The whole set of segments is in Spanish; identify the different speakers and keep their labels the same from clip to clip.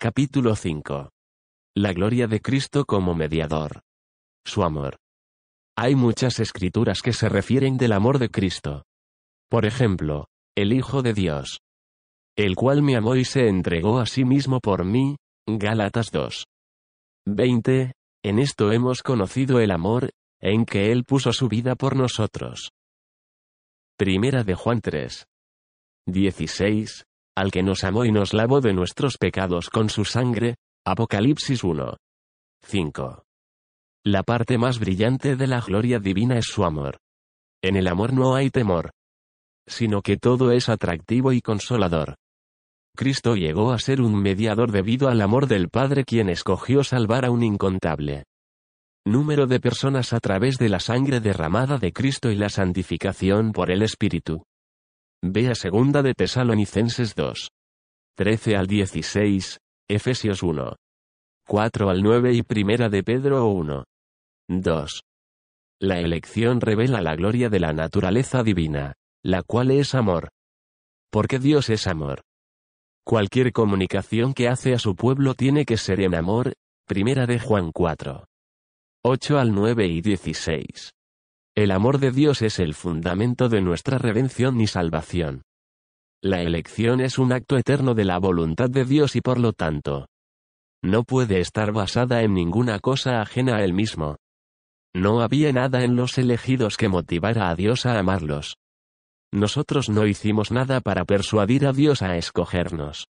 Speaker 1: Capítulo 5. La gloria de Cristo como mediador. Su amor. Hay muchas escrituras que se refieren del amor de Cristo. Por ejemplo, el Hijo de Dios. El cual me amó y se entregó a sí mismo por mí. Gálatas 2. 20. En esto hemos conocido el amor, en que Él puso su vida por nosotros. Primera de Juan 3. 16. Al que nos amó y nos lavó de nuestros pecados con su sangre. Apocalipsis 1. 5. La parte más brillante de la gloria divina es su amor. En el amor no hay temor, sino que todo es atractivo y consolador. Cristo llegó a ser un mediador debido al amor del Padre quien escogió salvar a un incontable número de personas a través de la sangre derramada de Cristo y la santificación por el Espíritu. Vea segunda de Tesalonicenses 2. 13 al 16, Efesios 1. 4 al 9 y primera de Pedro 1. 2. La elección revela la gloria de la naturaleza divina, la cual es amor. Porque Dios es amor. Cualquier comunicación que hace a su pueblo tiene que ser en amor, primera de Juan 4. 8 al 9 y 16. El amor de Dios es el fundamento de nuestra redención y salvación. La elección es un acto eterno de la voluntad de Dios y por lo tanto, no puede estar basada en ninguna cosa ajena a Él mismo. No había nada en los elegidos que motivara a Dios a amarlos. Nosotros no hicimos nada para persuadir a Dios a escogernos.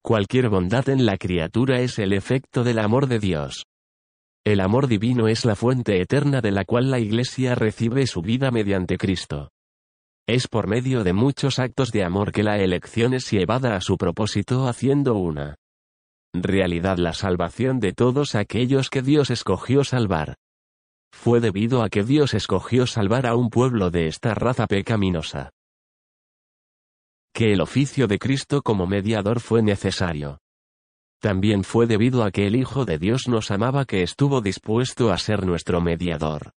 Speaker 1: Cualquier bondad en la criatura es el efecto del amor de Dios. El amor divino es la fuente eterna de la cual la Iglesia recibe su vida mediante Cristo. Es por medio de muchos actos de amor que la elección es llevada a su propósito haciendo una realidad la salvación de todos aquellos que Dios escogió salvar. Fue debido a que Dios escogió salvar a un pueblo de esta raza pecaminosa. Que el oficio de Cristo como mediador fue necesario. También fue debido a que el Hijo de Dios nos amaba que estuvo dispuesto a ser nuestro mediador.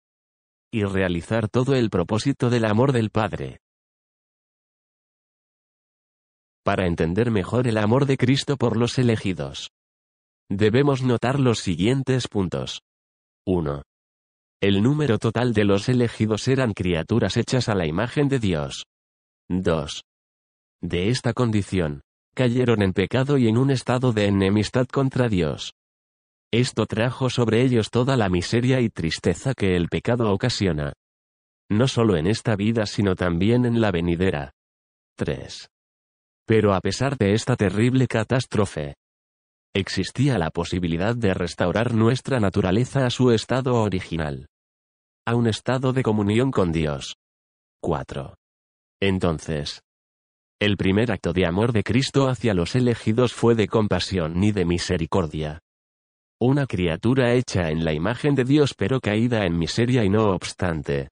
Speaker 1: Y realizar todo el propósito del amor del Padre. Para entender mejor el amor de Cristo por los elegidos. Debemos notar los siguientes puntos. 1. El número total de los elegidos eran criaturas hechas a la imagen de Dios. 2. De esta condición, cayeron en pecado y en un estado de enemistad contra Dios. Esto trajo sobre ellos toda la miseria y tristeza que el pecado ocasiona. No solo en esta vida sino también en la venidera. 3. Pero a pesar de esta terrible catástrofe, existía la posibilidad de restaurar nuestra naturaleza a su estado original. A un estado de comunión con Dios. 4. Entonces, el primer acto de amor de Cristo hacia los elegidos fue de compasión ni de misericordia. Una criatura hecha en la imagen de Dios pero caída en miseria y no obstante.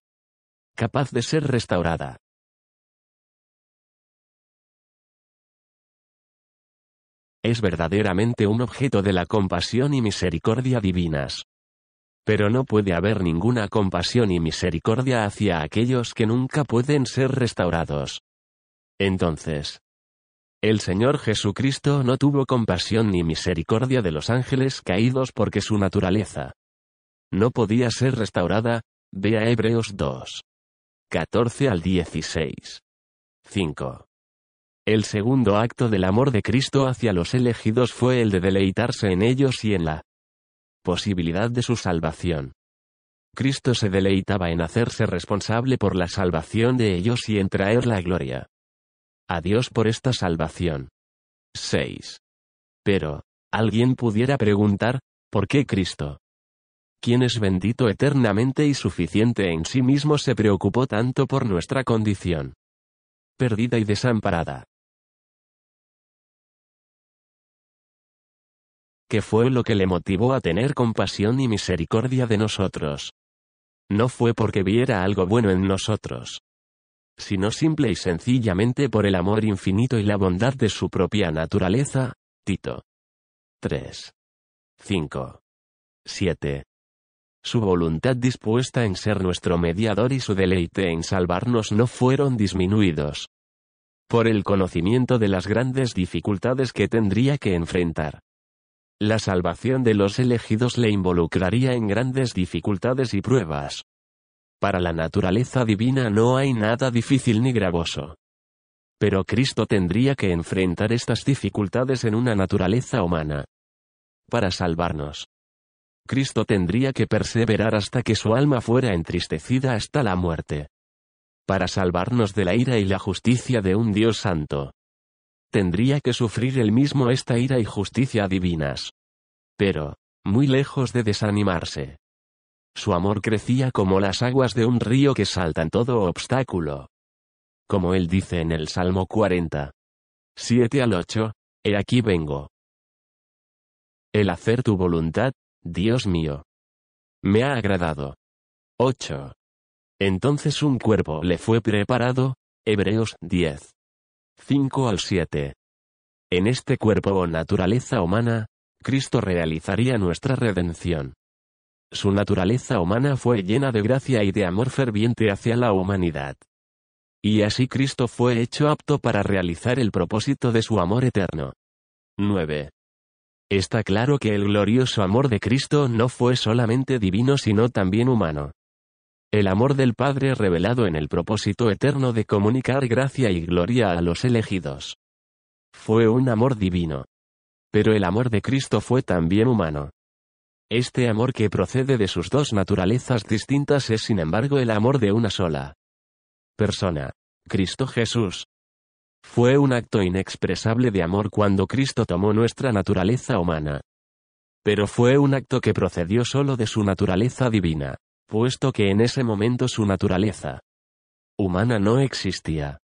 Speaker 1: Capaz de ser restaurada. Es verdaderamente un objeto de la compasión y misericordia divinas. Pero no puede haber ninguna compasión y misericordia hacia aquellos que nunca pueden ser restaurados. Entonces, el Señor Jesucristo no tuvo compasión ni misericordia de los ángeles caídos porque su naturaleza no podía ser restaurada, vea Hebreos 2. 14 al 16. 5. El segundo acto del amor de Cristo hacia los elegidos fue el de deleitarse en ellos y en la posibilidad de su salvación. Cristo se deleitaba en hacerse responsable por la salvación de ellos y en traer la gloria a Dios por esta salvación. 6. Pero, alguien pudiera preguntar, ¿por qué Cristo? Quien es bendito eternamente y suficiente en sí mismo se preocupó tanto por nuestra condición. Perdida y desamparada. ¿Qué fue lo que le motivó a tener compasión y misericordia de nosotros? No fue porque viera algo bueno en nosotros sino simple y sencillamente por el amor infinito y la bondad de su propia naturaleza. Tito. 3. 5. 7. Su voluntad dispuesta en ser nuestro mediador y su deleite en salvarnos no fueron disminuidos. Por el conocimiento de las grandes dificultades que tendría que enfrentar. la salvación de los elegidos le involucraría en grandes dificultades y pruebas. Para la naturaleza divina no hay nada difícil ni gravoso. Pero Cristo tendría que enfrentar estas dificultades en una naturaleza humana. Para salvarnos. Cristo tendría que perseverar hasta que su alma fuera entristecida hasta la muerte. Para salvarnos de la ira y la justicia de un Dios santo. Tendría que sufrir el mismo esta ira y justicia divinas. Pero, muy lejos de desanimarse. Su amor crecía como las aguas de un río que saltan todo obstáculo. Como él dice en el Salmo 40. 7 al 8, He aquí vengo. El hacer tu voluntad, Dios mío. Me ha agradado. 8. Entonces un cuerpo le fue preparado, Hebreos 10. 5 al 7. En este cuerpo o naturaleza humana, Cristo realizaría nuestra redención. Su naturaleza humana fue llena de gracia y de amor ferviente hacia la humanidad. Y así Cristo fue hecho apto para realizar el propósito de su amor eterno. 9. Está claro que el glorioso amor de Cristo no fue solamente divino sino también humano. El amor del Padre revelado en el propósito eterno de comunicar gracia y gloria a los elegidos. Fue un amor divino. Pero el amor de Cristo fue también humano. Este amor que procede de sus dos naturalezas distintas es sin embargo el amor de una sola persona, Cristo Jesús. Fue un acto inexpresable de amor cuando Cristo tomó nuestra naturaleza humana. Pero fue un acto que procedió solo de su naturaleza divina, puesto que en ese momento su naturaleza humana no existía.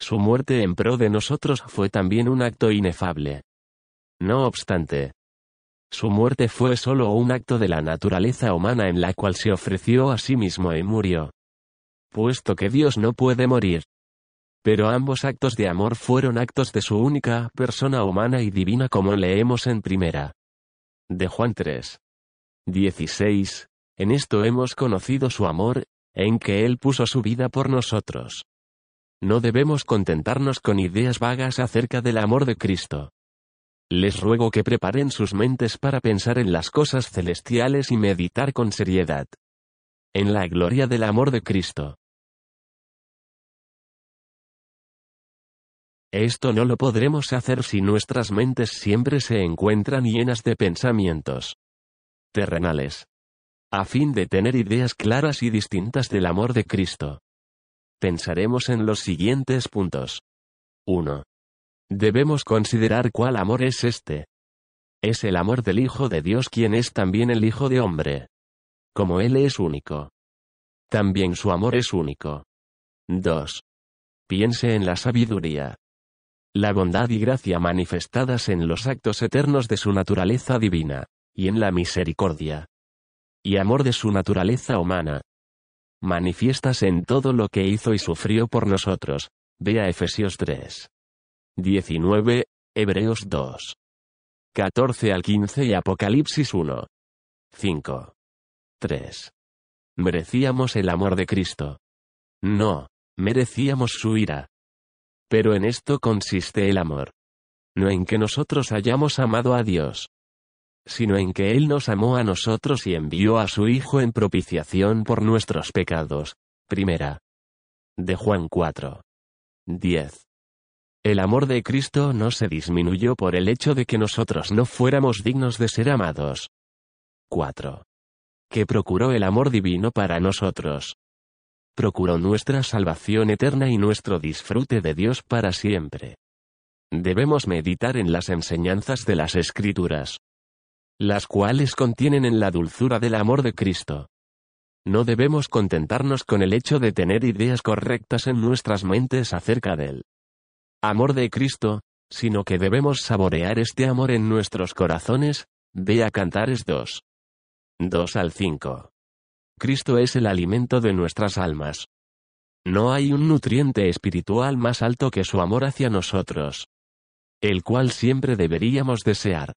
Speaker 1: Su muerte en pro de nosotros fue también un acto inefable. No obstante, su muerte fue solo un acto de la naturaleza humana en la cual se ofreció a sí mismo y murió. Puesto que Dios no puede morir, pero ambos actos de amor fueron actos de su única persona humana y divina como leemos en primera. De Juan 3. 16. En esto hemos conocido su amor, en que Él puso su vida por nosotros. No debemos contentarnos con ideas vagas acerca del amor de Cristo. Les ruego que preparen sus mentes para pensar en las cosas celestiales y meditar con seriedad. En la gloria del amor de Cristo. Esto no lo podremos hacer si nuestras mentes siempre se encuentran llenas de pensamientos terrenales. A fin de tener ideas claras y distintas del amor de Cristo. Pensaremos en los siguientes puntos. 1. Debemos considerar cuál amor es este. Es el amor del Hijo de Dios quien es también el Hijo de hombre. Como Él es único. También su amor es único. 2. Piense en la sabiduría la bondad y gracia manifestadas en los actos eternos de su naturaleza divina, y en la misericordia y amor de su naturaleza humana, manifiestas en todo lo que hizo y sufrió por nosotros. Vea Efesios 3. 19, Hebreos 2. 14 al 15 y Apocalipsis 1. 5. 3. ¿Merecíamos el amor de Cristo? No, merecíamos su ira. Pero en esto consiste el amor. No en que nosotros hayamos amado a Dios, sino en que Él nos amó a nosotros y envió a su Hijo en propiciación por nuestros pecados. Primera. De Juan 4. 10. El amor de Cristo no se disminuyó por el hecho de que nosotros no fuéramos dignos de ser amados. 4. Que procuró el amor divino para nosotros procuró nuestra salvación eterna y nuestro disfrute de Dios para siempre. Debemos meditar en las enseñanzas de las Escrituras, las cuales contienen en la dulzura del amor de Cristo. No debemos contentarnos con el hecho de tener ideas correctas en nuestras mentes acerca del amor de Cristo, sino que debemos saborear este amor en nuestros corazones, vea Cantares 2. 2 al 5. Cristo es el alimento de nuestras almas. No hay un nutriente espiritual más alto que su amor hacia nosotros, el cual siempre deberíamos desear.